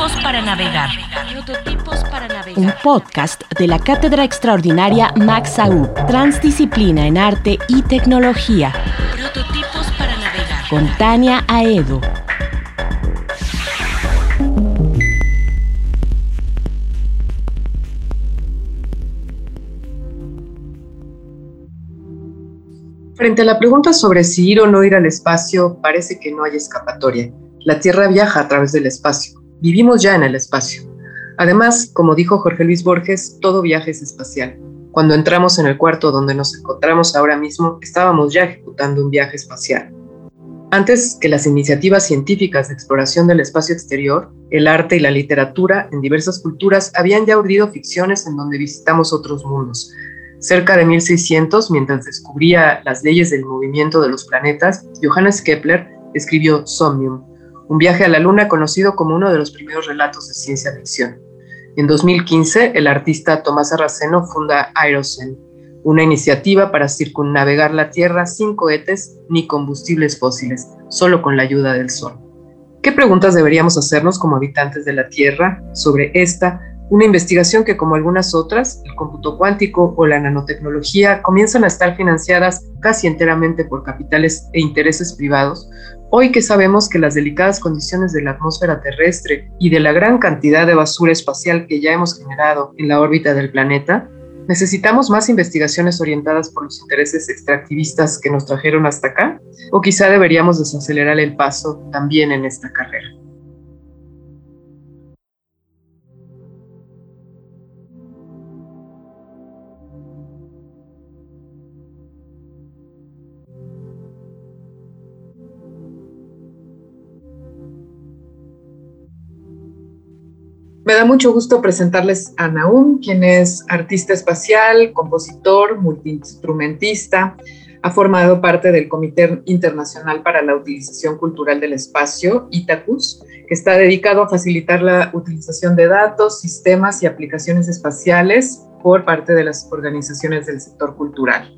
Prototipos para navegar. Prototipos para navegar. Un podcast de la Cátedra Extraordinaria Max Aub, Transdisciplina en Arte y Tecnología. Prototipos para navegar. Con Tania Aedo. Frente a la pregunta sobre si ir o no ir al espacio, parece que no hay escapatoria. La Tierra viaja a través del espacio. Vivimos ya en el espacio. Además, como dijo Jorge Luis Borges, todo viaje es espacial. Cuando entramos en el cuarto donde nos encontramos ahora mismo, estábamos ya ejecutando un viaje espacial. Antes que las iniciativas científicas de exploración del espacio exterior, el arte y la literatura en diversas culturas habían ya urdido ficciones en donde visitamos otros mundos, Cerca de 1600, mientras descubría las leyes del movimiento de los planetas, Johannes Kepler escribió Somnium, un viaje a la Luna conocido como uno de los primeros relatos de ciencia ficción. En 2015, el artista Tomás Arraceno funda Aerocen, una iniciativa para circunnavegar la Tierra sin cohetes ni combustibles fósiles, solo con la ayuda del Sol. ¿Qué preguntas deberíamos hacernos como habitantes de la Tierra sobre esta una investigación que, como algunas otras, el cómputo cuántico o la nanotecnología, comienzan a estar financiadas casi enteramente por capitales e intereses privados, hoy que sabemos que las delicadas condiciones de la atmósfera terrestre y de la gran cantidad de basura espacial que ya hemos generado en la órbita del planeta, ¿Necesitamos más investigaciones orientadas por los intereses extractivistas que nos trajeron hasta acá? ¿O quizá deberíamos desacelerar el paso también en esta carrera? Me da mucho gusto presentarles a Naum, quien es artista espacial, compositor, multiinstrumentista. Ha formado parte del Comité Internacional para la Utilización Cultural del Espacio, ITACUS, que está dedicado a facilitar la utilización de datos, sistemas y aplicaciones espaciales por parte de las organizaciones del sector cultural.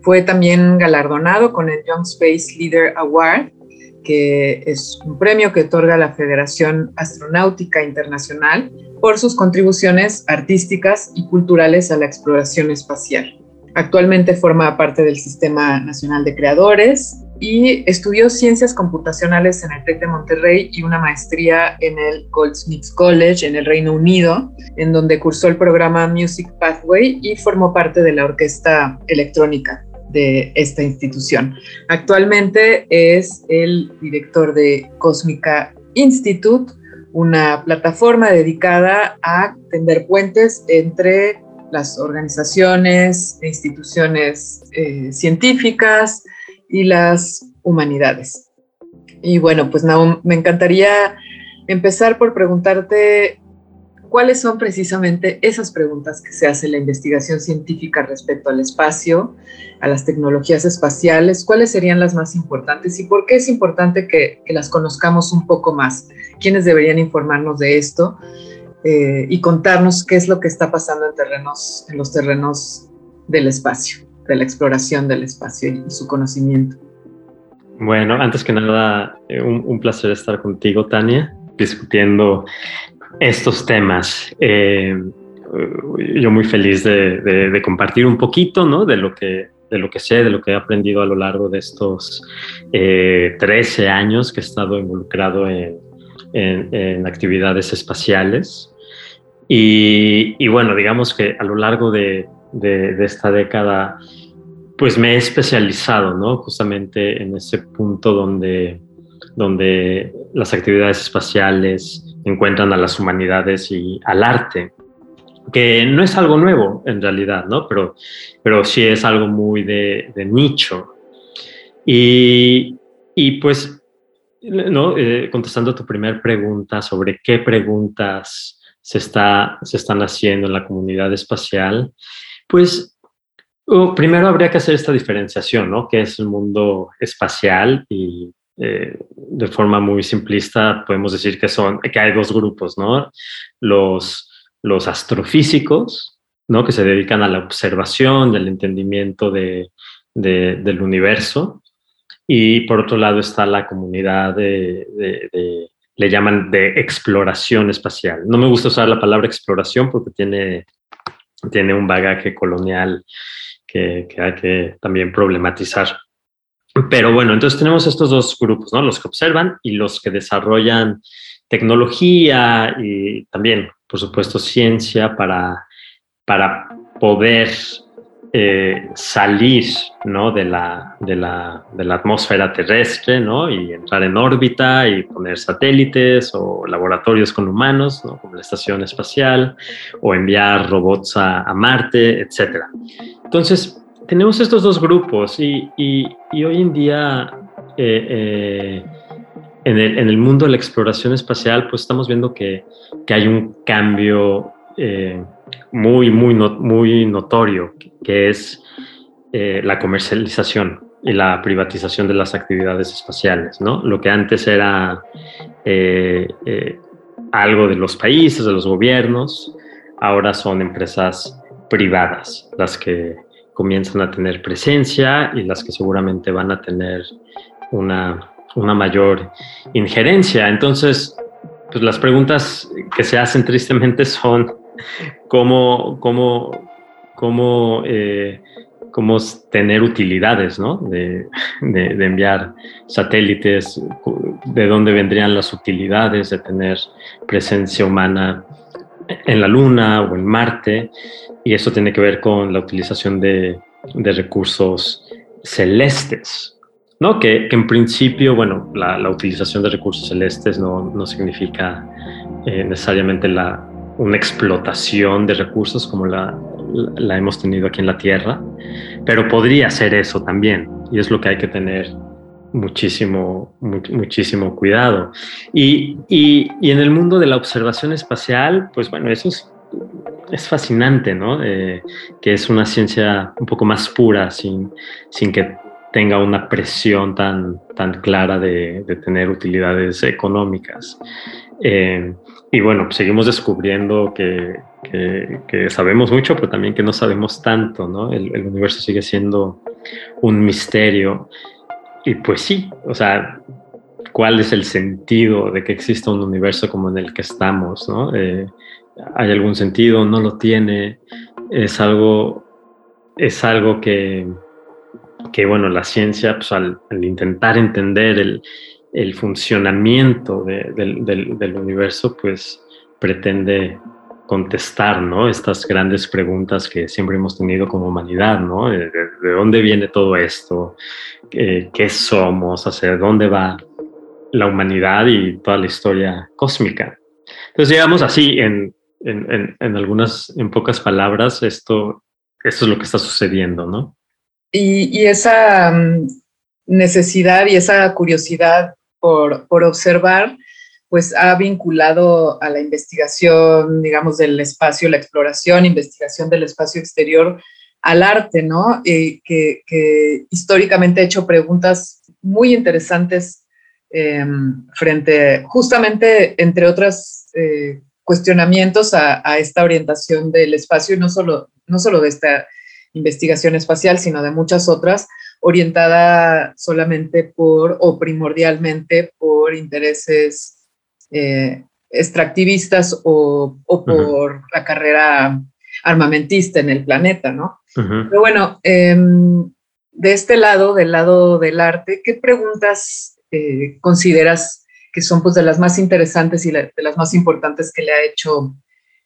Fue también galardonado con el Young Space Leader Award que es un premio que otorga la Federación Astronáutica Internacional por sus contribuciones artísticas y culturales a la exploración espacial. Actualmente forma parte del Sistema Nacional de Creadores y estudió ciencias computacionales en el TEC de Monterrey y una maestría en el Goldsmiths College en el Reino Unido, en donde cursó el programa Music Pathway y formó parte de la orquesta electrónica de esta institución. Actualmente es el director de Cósmica Institute, una plataforma dedicada a tender puentes entre las organizaciones e instituciones eh, científicas y las humanidades. Y bueno, pues me encantaría empezar por preguntarte cuáles son precisamente esas preguntas que se hace la investigación científica respecto al espacio, a las tecnologías espaciales, cuáles serían las más importantes y por qué es importante que, las conozcamos un poco más, quiénes deberían informarnos de esto eh, y contarnos qué es lo que está pasando en, terrenos, en los terrenos del espacio, de la exploración del espacio y, su conocimiento. Bueno, antes que nada, eh, un placer estar contigo, Tania, discutiendo estos temas. Eh, yo muy feliz de, compartir un poquito ¿no? de, lo que, de lo que sé, de lo que he aprendido a lo largo de estos 13 eh, años que he estado involucrado en, en, actividades espaciales. Y, y, bueno, digamos que a lo largo de, de, esta década, pues me he especializado ¿no? justamente en ese punto donde, donde las actividades espaciales, encuentran a las humanidades y al arte, que no es algo nuevo en realidad, ¿no? Pero, pero sí es algo muy de, nicho. Y, y, pues no, eh, contestando a tu primera pregunta sobre qué preguntas se, está, se están haciendo en la comunidad espacial, pues primero habría que hacer esta diferenciación, ¿no? ¿Qué es el mundo espacial? Y eh, de forma muy simplista podemos decir que, son, que hay dos grupos, ¿no? Los, los astrofísicos, ¿no? Que se dedican a la observación y al entendimiento de, del universo. Y por otro lado está la comunidad de, de, le llaman de exploración espacial. No me gusta usar la palabra exploración porque tiene, tiene un bagaje colonial que, hay que también problematizar. Pero bueno, entonces tenemos estos dos grupos, ¿no? Los que observan y los que desarrollan tecnología y también, por supuesto, ciencia para, para poder eh, salir ¿no? de, la, de, la, de, la, atmósfera terrestre ¿no? y entrar en órbita y poner satélites o laboratorios con humanos, ¿no? como la estación espacial, o enviar robots a, a Marte, etc. Entonces, tenemos estos dos grupos y, hoy en día eh, eh, en, el, mundo de la exploración espacial, pues estamos viendo que, hay un cambio muy, muy, muy notorio, que es eh, la comercialización y la privatización de las actividades espaciales, ¿no? Lo que antes era eh, eh, algo de los países, de los gobiernos, ahora son empresas privadas las que comienzan a tener presencia y las que seguramente van a tener una, una mayor injerencia. Entonces, pues las preguntas que se hacen tristemente son cómo, cómo, cómo, eh, cómo tener utilidades, ¿no? De, de, enviar satélites, de dónde vendrían las utilidades de tener presencia humana en la Luna o en Marte, y eso tiene que ver con la utilización de, de recursos celestes, ¿no? Que, en principio, bueno, la, la, utilización de recursos celestes no, no significa eh, necesariamente la, una explotación de recursos como la, la, hemos tenido aquí en la Tierra, pero podría ser eso también, y es lo que hay que tener muchísimo, muchísimo cuidado. Y, y, y, en el mundo de la observación espacial, pues bueno, eso es, es fascinante, ¿no? Eh, que es una ciencia un poco más pura, sin, sin que tenga una presión tan, tan clara de, de tener utilidades económicas. Eh, y bueno, pues seguimos descubriendo que, que, sabemos mucho, pero también que no sabemos tanto, ¿no? El, universo sigue siendo un misterio. Y pues sí, o sea, ¿cuál es el sentido de que exista un universo como en el que estamos, ¿no? Eh, ¿Hay algún sentido? ¿No lo tiene? Es algo, es algo que, que bueno, la ciencia, pues al, intentar entender el, el funcionamiento del, universo, pues pretende contestar, ¿no? Estas grandes preguntas que siempre hemos tenido como humanidad, ¿no? ¿De, dónde viene todo esto? ¿Qué, somos? ¿Hacia dónde va la humanidad y toda la historia cósmica? Entonces, digamos así, en, algunas, en pocas palabras, esto, esto es lo que está sucediendo, ¿no? Y, y esa mm, necesidad y esa curiosidad por, observar, pues ha vinculado a la investigación, digamos, del espacio, la exploración, investigación del espacio exterior al arte, ¿no? Eh, que, históricamente ha hecho preguntas muy interesantes em, frente, justamente, entre otros eh, cuestionamientos a, esta orientación del espacio, y no solo, no solo de esta investigación espacial, sino de muchas otras, orientada solamente por o primordialmente por intereses eh, extractivistas o, por la carrera armamentista en el planeta, ¿no? Pero bueno, em, de este lado, del lado del arte, ¿qué preguntas eh, consideras que son pues de las más interesantes y de las más importantes que le ha hecho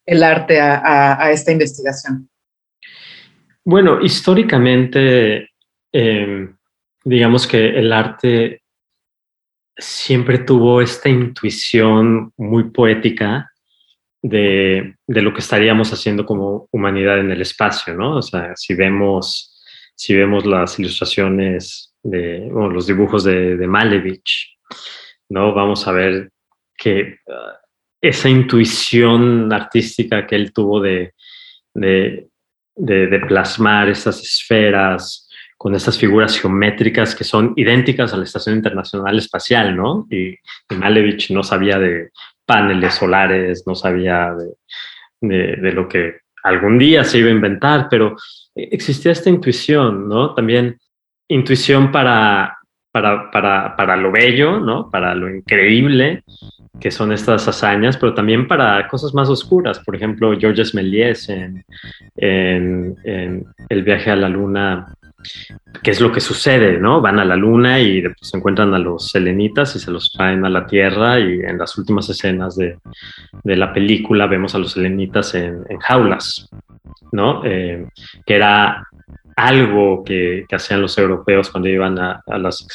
el arte a esta investigación? Bueno, históricamente Em, digamos que el arte siempre tuvo esta intuición muy poética de, lo que estaríamos haciendo como humanidad en el espacio, ¿no? O sea, si vemos, si vemos las ilustraciones de, o los dibujos de, Malevich, ¿no? Vamos a ver que uh, esa intuición artística que él tuvo de, de, de, plasmar esas esferas con estas figuras geométricas que son idénticas a la Estación Internacional Espacial, ¿no? Y, Malevich no sabía de paneles solares, no sabía de, de, lo que algún día se iba a inventar, pero existía esta intuición, ¿no? También intuición para, para, para, para lo bello, ¿no? Para lo increíble, que son estas hazañas, pero también para cosas más oscuras. Por ejemplo, Georges Méliès en, en, El viaje a la luna, qué es lo que sucede, ¿no? Van a la luna y se encuentran a los selenitas y se los traen a la Tierra y en las últimas escenas de, de la película vemos a los selenitas en, jaulas, ¿no? Eh, que era algo que, hacían los europeos cuando iban a, las,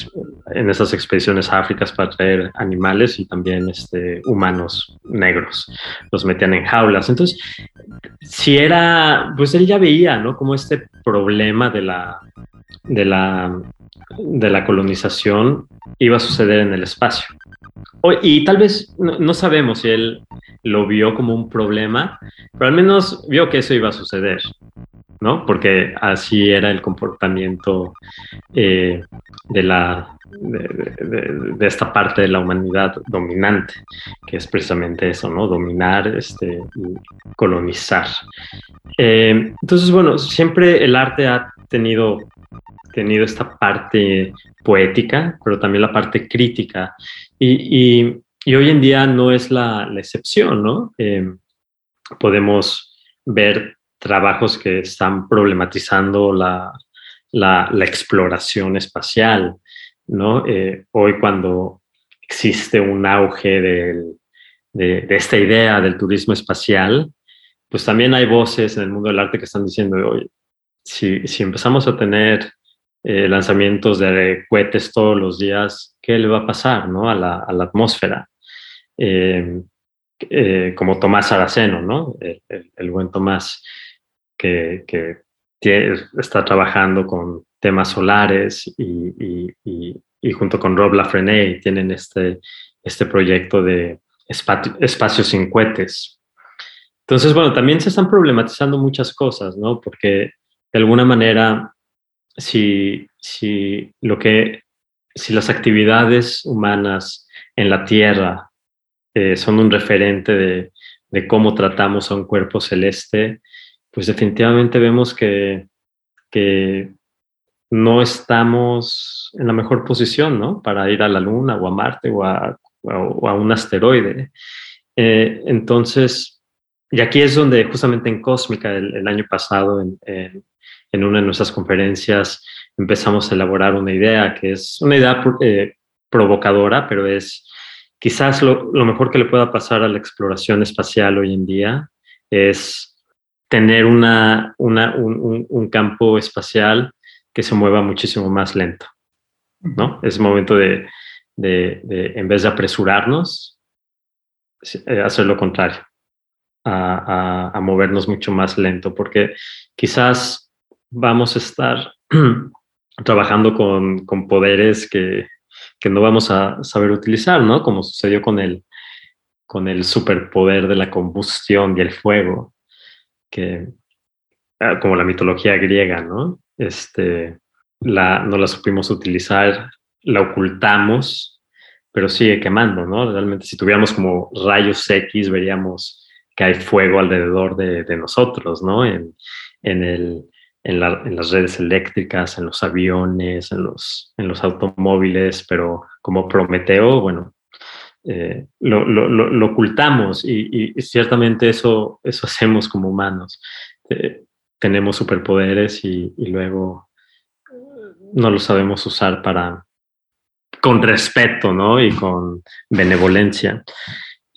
en esas expediciones a África para traer animales y también este, humanos negros. Los metían en jaulas. Entonces, si era, pues él ya veía, ¿no? Como este problema de la, de la, de la colonización iba a suceder en el espacio. Y tal vez no, sabemos si él lo vio como un problema, pero al menos vio que eso iba a suceder. ¿No? Porque así era el comportamiento eh, de, la, de, esta parte de la humanidad dominante, que es precisamente eso, ¿no? Dominar este, y colonizar. Eh, entonces, bueno, siempre el arte ha tenido, tenido esta parte poética, pero también la parte crítica. Y, hoy en día no es la, excepción, ¿no? Eh, podemos ver trabajos que están problematizando la, la, exploración espacial, ¿no? Eh, hoy cuando existe un auge de, de, esta idea del turismo espacial, pues también hay voces en el mundo del arte que están diciendo, hoy si, si empezamos a tener eh, lanzamientos de cohetes todos los días, ¿qué le va a pasar ¿no? a, la, a la atmósfera? Eh, como Tomás Araceno, ¿no? El, buen Tomás que, está trabajando con temas solares y, junto con Rob Lafrene tienen este, este proyecto de espacios sin cohetes. Entonces, bueno, también se están problematizando muchas cosas, ¿no? Porque de alguna manera, si, si, lo que, si las actividades humanas en la Tierra eh, son un referente de, cómo tratamos a un cuerpo celeste, pues definitivamente vemos que, que no estamos en la mejor posición, ¿no? Para ir a la Luna o a Marte o a, un asteroide. Eh, entonces, y aquí es donde justamente en Cósmica el, año pasado, en, en, una de nuestras conferencias, empezamos a elaborar una idea que es una idea eh, provocadora, pero es quizás lo, lo mejor que le pueda pasar a la exploración espacial hoy en día es tener una, una un, un, campo espacial que se mueva muchísimo más lento, ¿no? Es momento de, de, de en vez de apresurarnos, eh, hacer lo contrario, a, a, a, movernos mucho más lento, porque quizás vamos a estar trabajando con, con poderes que, que, no vamos a saber utilizar, ¿no? Como sucedió con el, con el superpoder de la combustión y el fuego que, ah, como la mitología griega, ¿no? Este, la, no la supimos utilizar, la ocultamos, pero sigue quemando, ¿no? Realmente si tuviéramos como rayos X, veríamos que hay fuego alrededor de, nosotros, ¿no? En, en, el, en, las redes eléctricas, en los aviones, en los, en los automóviles, pero como Prometeo, bueno, eh, lo, ocultamos y, ciertamente eso, eso hacemos como humanos. Eh, tenemos superpoderes y, luego no lo sabemos usar para con respeto ¿no? y con benevolencia.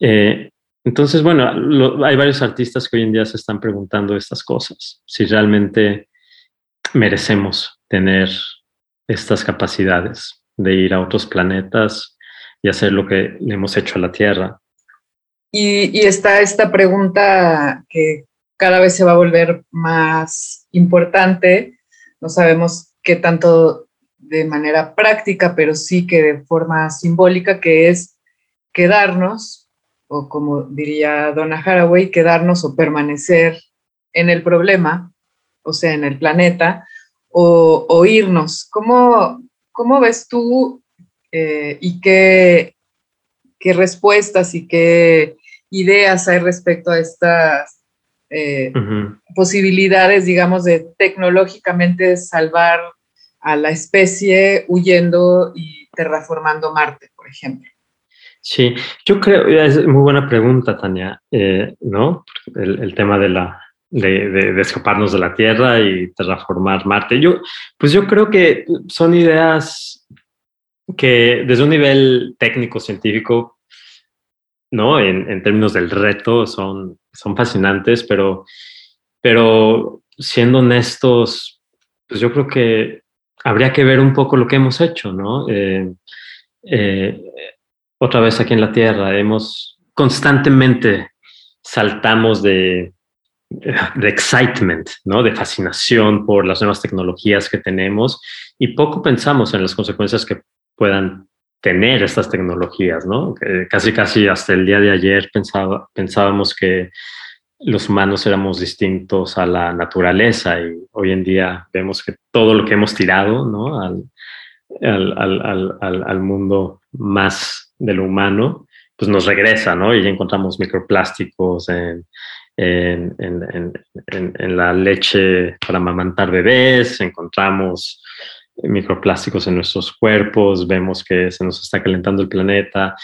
Eh, entonces, bueno, hay varios artistas que hoy en día se están preguntando estas cosas, si realmente merecemos tener estas capacidades de ir a otros planetas, y hacer lo que le hemos hecho a la Tierra. Y, está esta pregunta que cada vez se va a volver más importante. No sabemos qué tanto de manera práctica, pero sí que de forma simbólica, que es quedarnos, o como diría Donna Haraway, quedarnos o permanecer en el problema, o sea, en el planeta, o, irnos. ¿Cómo, ¿Cómo, ves tú eh, y qué, qué respuestas y qué ideas hay respecto a estas eh, posibilidades, digamos, de tecnológicamente salvar a la especie huyendo y terraformando Marte, por ejemplo? Sí, yo creo, es muy buena pregunta, Tania, eh, ¿no? El, tema de la de, escaparnos de la Tierra y terraformar Marte. Yo, pues yo creo que son ideas que desde un nivel técnico científico, ¿no? En, en términos del reto son, son fascinantes, pero, pero siendo honestos, pues yo creo que habría que ver un poco lo que hemos hecho, ¿no? Eh, eh, otra vez aquí en la Tierra, hemos constantemente saltamos de, de excitement, ¿no? De fascinación por las nuevas tecnologías que tenemos y poco pensamos en las consecuencias que puedan tener estas tecnologías, ¿no? casi, casi hasta el día de ayer pensaba, pensábamos que los humanos éramos distintos a la naturaleza y hoy en día vemos que todo lo que hemos tirado ¿no? al, al, al, al, mundo más de lo humano, pues nos regresa, ¿no? Y ya encontramos microplásticos en, en, en, en, la leche para amamantar bebés, encontramos microplásticos en nuestros cuerpos, vemos que se nos está calentando el planeta.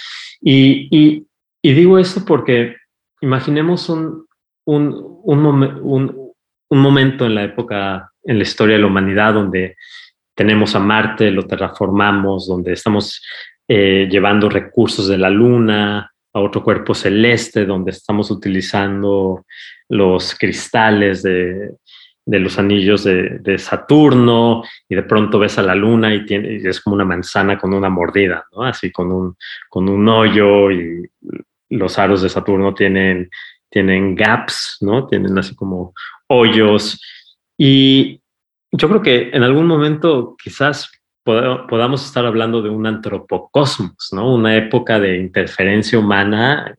Y, digo esto porque imaginemos un, un, un, un, momento en la época, en la historia de la humanidad, donde tenemos a Marte, lo terraformamos, donde estamos eh, llevando recursos de la Luna a otro cuerpo celeste, donde estamos utilizando los cristales de, de los anillos de, Saturno y de pronto ves a la luna y, tiene, es como una manzana con una mordida, ¿no? Así con un, con un hoyo y los aros de Saturno tienen tienen gaps, ¿no? Tienen así como hoyos. Y yo creo que en algún momento quizás podamos estar hablando de un antropocosmos, ¿no? Una época de interferencia humana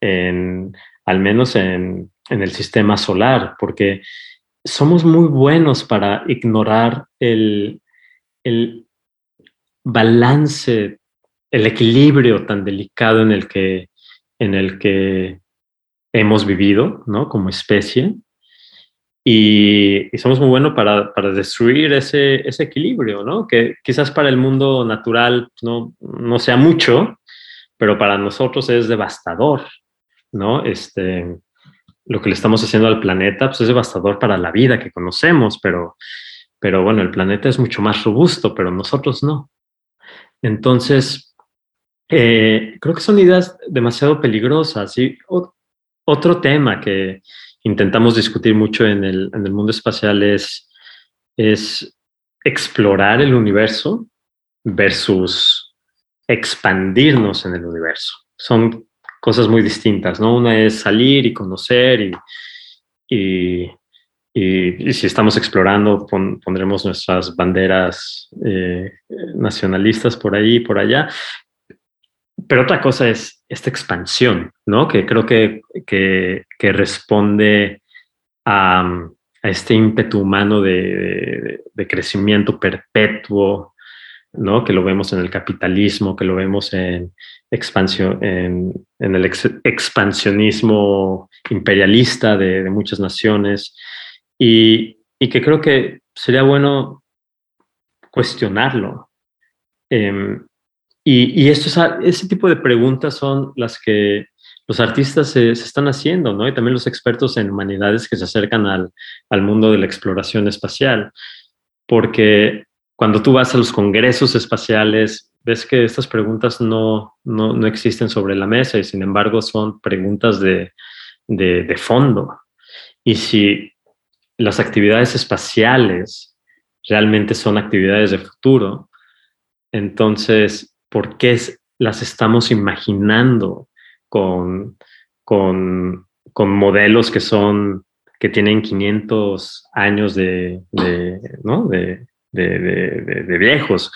en, al menos en, en el sistema solar, porque somos muy buenos para ignorar el, el balance, el equilibrio tan delicado en el que, en el que hemos vivido, ¿no? Como especie. Y, somos muy buenos para, para destruir ese, ese, equilibrio, ¿no? Que quizás para el mundo natural no, no sea mucho, pero para nosotros es devastador, ¿no? Este, lo que le estamos haciendo al planeta pues es devastador para la vida que conocemos, pero, pero bueno, el planeta es mucho más robusto, pero nosotros no. Entonces, eh, creo que son ideas demasiado peligrosas. Y otro tema que intentamos discutir mucho en el, mundo espacial es, es explorar el universo versus expandirnos en el universo. Son cosas muy distintas, ¿no? Una es salir y conocer y, y, si estamos explorando pondremos nuestras banderas eh, nacionalistas por ahí y por allá, pero otra cosa es esta expansión, ¿no? Que creo que, que, responde a, este ímpetu humano de, crecimiento perpetuo, ¿no? Que lo vemos en el capitalismo, que lo vemos en, expansión, en, el expansionismo imperialista de, muchas naciones y, que creo que sería bueno cuestionarlo. Em, y, esto ese tipo de preguntas son las que los artistas se, están haciendo, ¿no? Y también los expertos en humanidades que se acercan al, al mundo de la exploración espacial. Porque cuando tú vas a los congresos espaciales, ves que estas preguntas no, no, no existen sobre la mesa y sin embargo son preguntas de, de, fondo. Y si las actividades espaciales realmente son actividades de futuro, entonces por qué las estamos imaginando con, con, con, modelos que son que tienen 500 años de, de, de, de, viejos,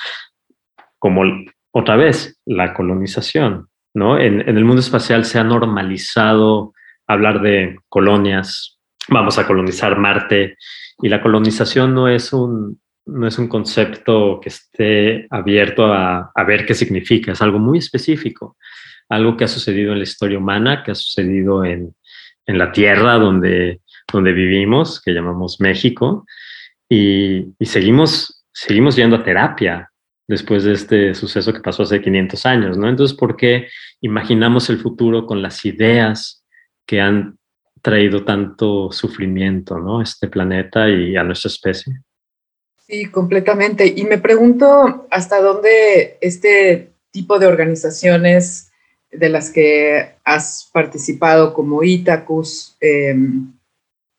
como otra vez la colonización, ¿no? En, el mundo espacial se ha normalizado hablar de colonias, vamos a colonizar Marte, y la colonización no es un, no es un concepto que esté abierto a, a ver qué significa, es algo muy específico, algo que ha sucedido en la historia humana, que ha sucedido en, en la tierra donde, donde vivimos, que llamamos México, y, y, seguimos, seguimos yendo a terapia después de este suceso que pasó hace 500 años, ¿no? Entonces, ¿por qué imaginamos el futuro con las ideas que han traído tanto sufrimiento, ¿no? Este planeta y a nuestra especie. Sí, completamente. Y me pregunto hasta dónde este tipo de organizaciones de las que has participado, como ITACUS em,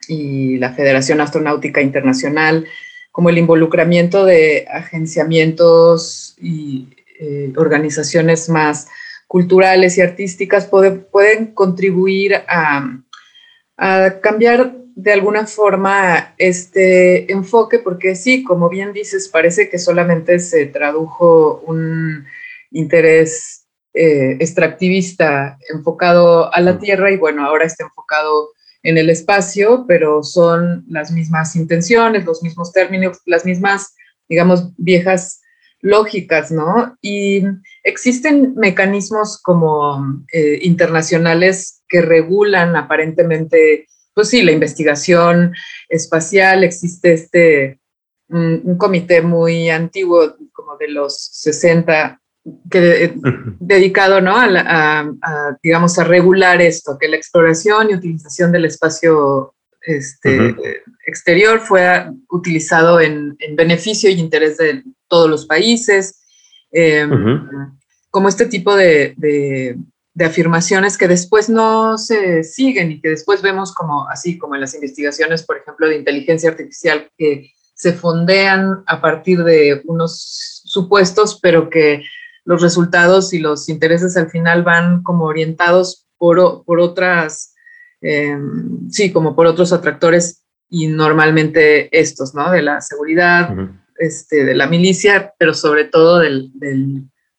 y la Federación Astronáutica Internacional, como el involucramiento de agenciamientos y eh, organizaciones más culturales y artísticas pueden contribuir a, a cambiar de alguna forma este enfoque, porque sí, como bien dices, parece que solamente se tradujo un interés eh, extractivista enfocado a la Tierra y bueno, ahora está enfocado en el espacio, pero son las mismas intenciones, los mismos términos, las mismas, digamos, viejas lógicas, ¿no? Y existen mecanismos como eh, internacionales que regulan aparentemente, pues sí, la investigación espacial, existe este, un, comité muy antiguo, como de los 60, que, eh, dedicado, ¿no? A, digamos, a regular esto, que la exploración y utilización del espacio este, exterior fue utilizado en, beneficio y interés de todos los países, em, como este tipo de, de, afirmaciones que después no se siguen y que después vemos como así, como en las investigaciones, por ejemplo, de inteligencia artificial, que se fondean a partir de unos supuestos, pero que los resultados y los intereses al final van como orientados por, por otras, em, sí, como por otros atractores y normalmente estos, ¿no? De la seguridad, este, de la milicia, pero sobre todo del,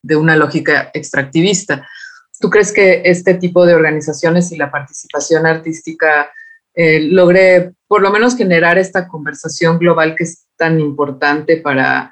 de una lógica extractivista. ¿Tú crees que este tipo de organizaciones y la participación artística eh, logre por lo menos generar esta conversación global que es tan importante para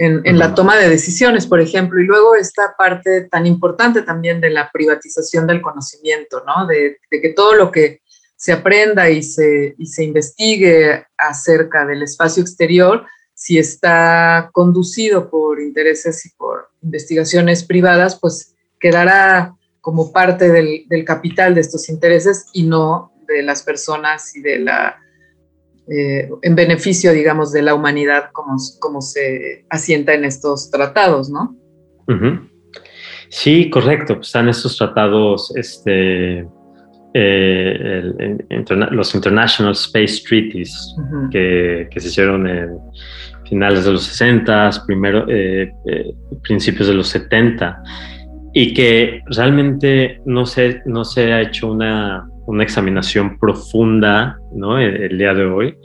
en, en, la toma de decisiones, por ejemplo, y luego esta parte tan importante también de la privatización del conocimiento, ¿no? De, de que todo lo que se aprenda y se, y se investigue acerca del espacio exterior si está conducido por intereses y por investigaciones privadas, pues quedará como parte del, capital de estos intereses y no de las personas y de la, eh, en beneficio, digamos, de la humanidad como, como se asienta en estos tratados, ¿no? Sí, correcto. Pues están estos tratados, este, eh, los International Space Treaties que, que, se hicieron en finales de los 60, primero, eh, eh, principios de los 70, y que realmente no se, no se ha hecho una, una examinación profunda ¿no? el, día de hoy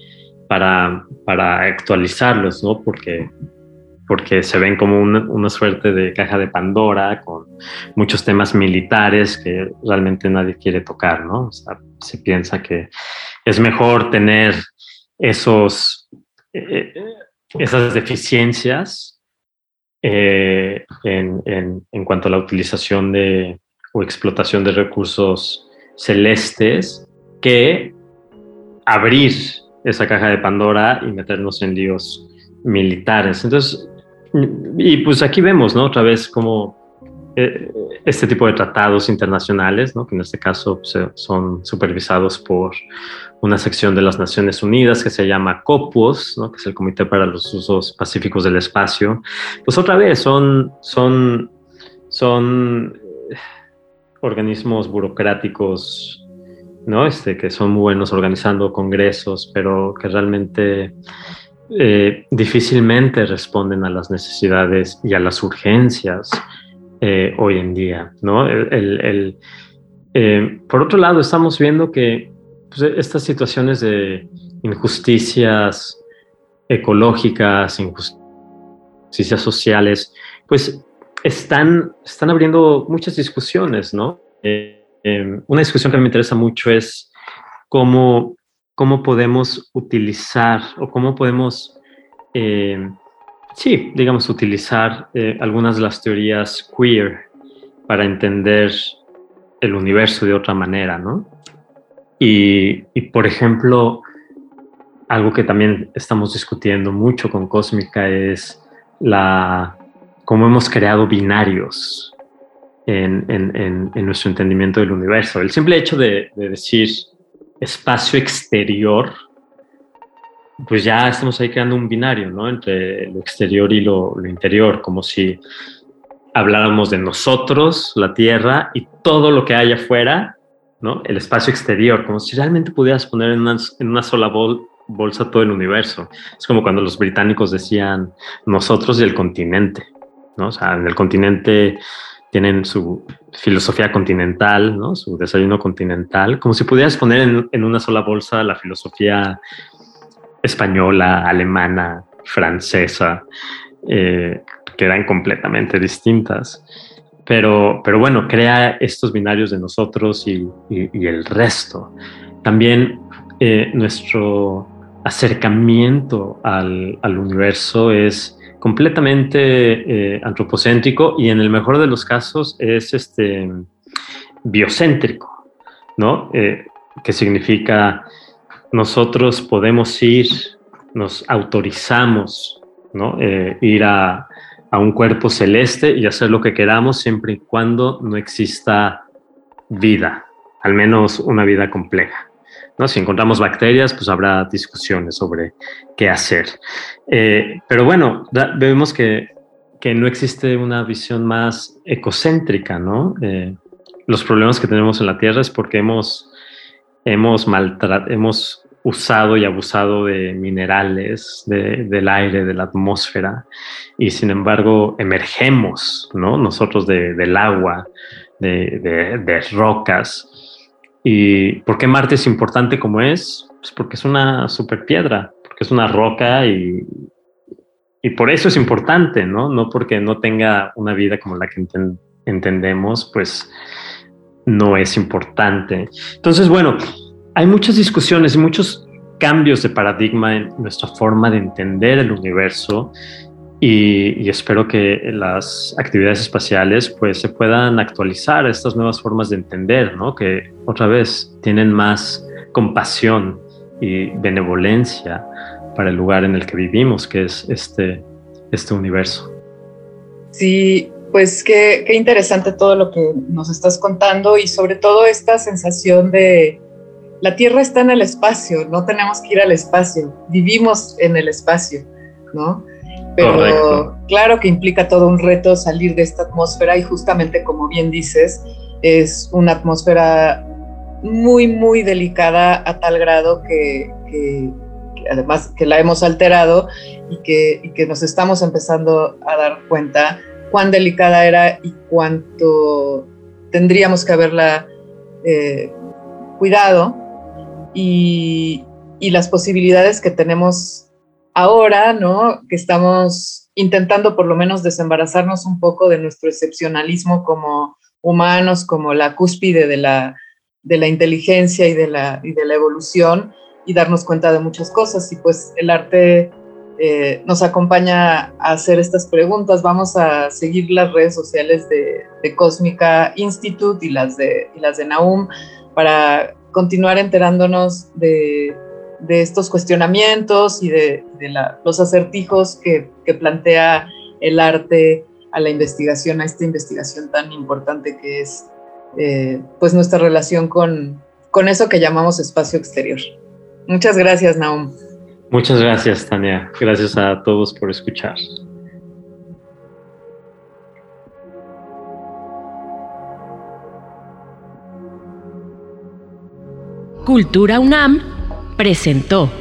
para, para actualizarlos, ¿no? porque, porque se ven como una, una, suerte de caja de Pandora con muchos temas militares que realmente nadie quiere tocar. ¿no? O sea, se piensa que es mejor tener esos... Eh, esas deficiencias eh, en, en, cuanto a la utilización de o explotación de recursos celestes que abrir esa caja de Pandora y meternos en líos militares. Entonces, y pues aquí vemos, ¿no? Otra vez como eh, este tipo de tratados internacionales, que en este caso son supervisados por una sección de las Naciones Unidas que se llama COPUOS, que es el Comité para los Usos Pacíficos del Espacio, pues otra vez son, son, son organismos burocráticos ¿no? Este, que son muy buenos organizando congresos, pero que realmente difícilmente responden a las necesidades y a las urgencias eh, hoy en día, ¿no? El, eh, por otro lado, estamos viendo que pues, estas situaciones de injusticias ecológicas, injusticias sociales, pues están, están abriendo muchas discusiones, ¿no? Eh, em, una discusión que me interesa mucho es cómo, cómo podemos utilizar o cómo podemos, em, sí, digamos, utilizar eh, algunas de las teorías queer para entender el universo de otra manera, ¿no? Y, por ejemplo, algo que también estamos discutiendo mucho con Cósmica es la cómo hemos creado binarios en, nuestro entendimiento del universo. El simple hecho de, de, decir espacio exterior, pues ya estamos ahí creando un binario, ¿no? Entre lo exterior y lo, interior, como si habláramos de nosotros, la Tierra, y todo lo que hay afuera, ¿no? El espacio exterior, como si realmente pudieras poner en una sola bolsa todo el universo. Es como cuando los británicos decían nosotros y el continente, ¿no? O sea, en el continente tienen su filosofía continental, ¿no? Su desayuno continental, como si pudieras poner en, una sola bolsa la filosofía española, alemana, francesa, eh, que eran completamente distintas. Pero, pero bueno, crea estos binarios de nosotros y, y, el resto. También eh, nuestro acercamiento al, al, universo es completamente eh, antropocéntrico y en el mejor de los casos es este, biocéntrico, ¿no? Eh, que significa nosotros podemos ir, nos autorizamos, ¿no? Eh, ir a, a un cuerpo celeste y hacer lo que queramos siempre y cuando no exista vida, al menos una vida compleja. ¿No? Si encontramos bacterias, pues habrá discusiones sobre qué hacer. Eh, pero bueno, vemos que, que, no existe una visión más ecocéntrica, ¿no? Eh, los problemas que tenemos en la Tierra es porque hemos, hemos, hemos usado y abusado de minerales, del aire, de la atmósfera, y sin embargo emergemos, ¿no? Nosotros del agua, de, de, rocas. ¿Y por qué Marte es importante como es? Pues porque es una super piedra, porque es una roca y, y por eso es importante, ¿no? No porque no tenga una vida como la que entendemos, pues no es importante. Entonces, bueno, hay muchas discusiones y muchos cambios de paradigma en nuestra forma de entender el universo y, espero que las actividades espaciales pues se puedan actualizar estas nuevas formas de entender, ¿no? Que otra vez tienen más compasión y benevolencia para el lugar en el que vivimos, que es este, este universo. Sí, pues qué, qué interesante todo lo que nos estás contando y sobre todo esta sensación de, la Tierra está en el espacio, no tenemos que ir al espacio, vivimos en el espacio, ¿no? Pero claro que implica todo un reto salir de esta atmósfera y justamente como bien dices, es una atmósfera muy, muy delicada a tal grado que, además que la hemos alterado y que, que, nos estamos empezando a dar cuenta cuán delicada era y cuánto tendríamos que haberla eh, cuidado y, las posibilidades que tenemos ahora, ¿no? Que estamos intentando por lo menos desembarazarnos un poco de nuestro excepcionalismo como humanos, como la cúspide de la, de la inteligencia y de la, y de la evolución y darnos cuenta de muchas cosas. Y pues el arte eh, nos acompaña a hacer estas preguntas. Vamos a seguir las redes sociales de, de Cósmica Institute y las de, y las de Naum para continuar enterándonos de, estos cuestionamientos y de, los acertijos que, plantea el arte a la investigación, a esta investigación tan importante que es eh, pues nuestra relación con, con eso que llamamos espacio exterior. Muchas gracias, Naum. Muchas gracias, Tania. Gracias a todos por escuchar. Cultura UNAM presentó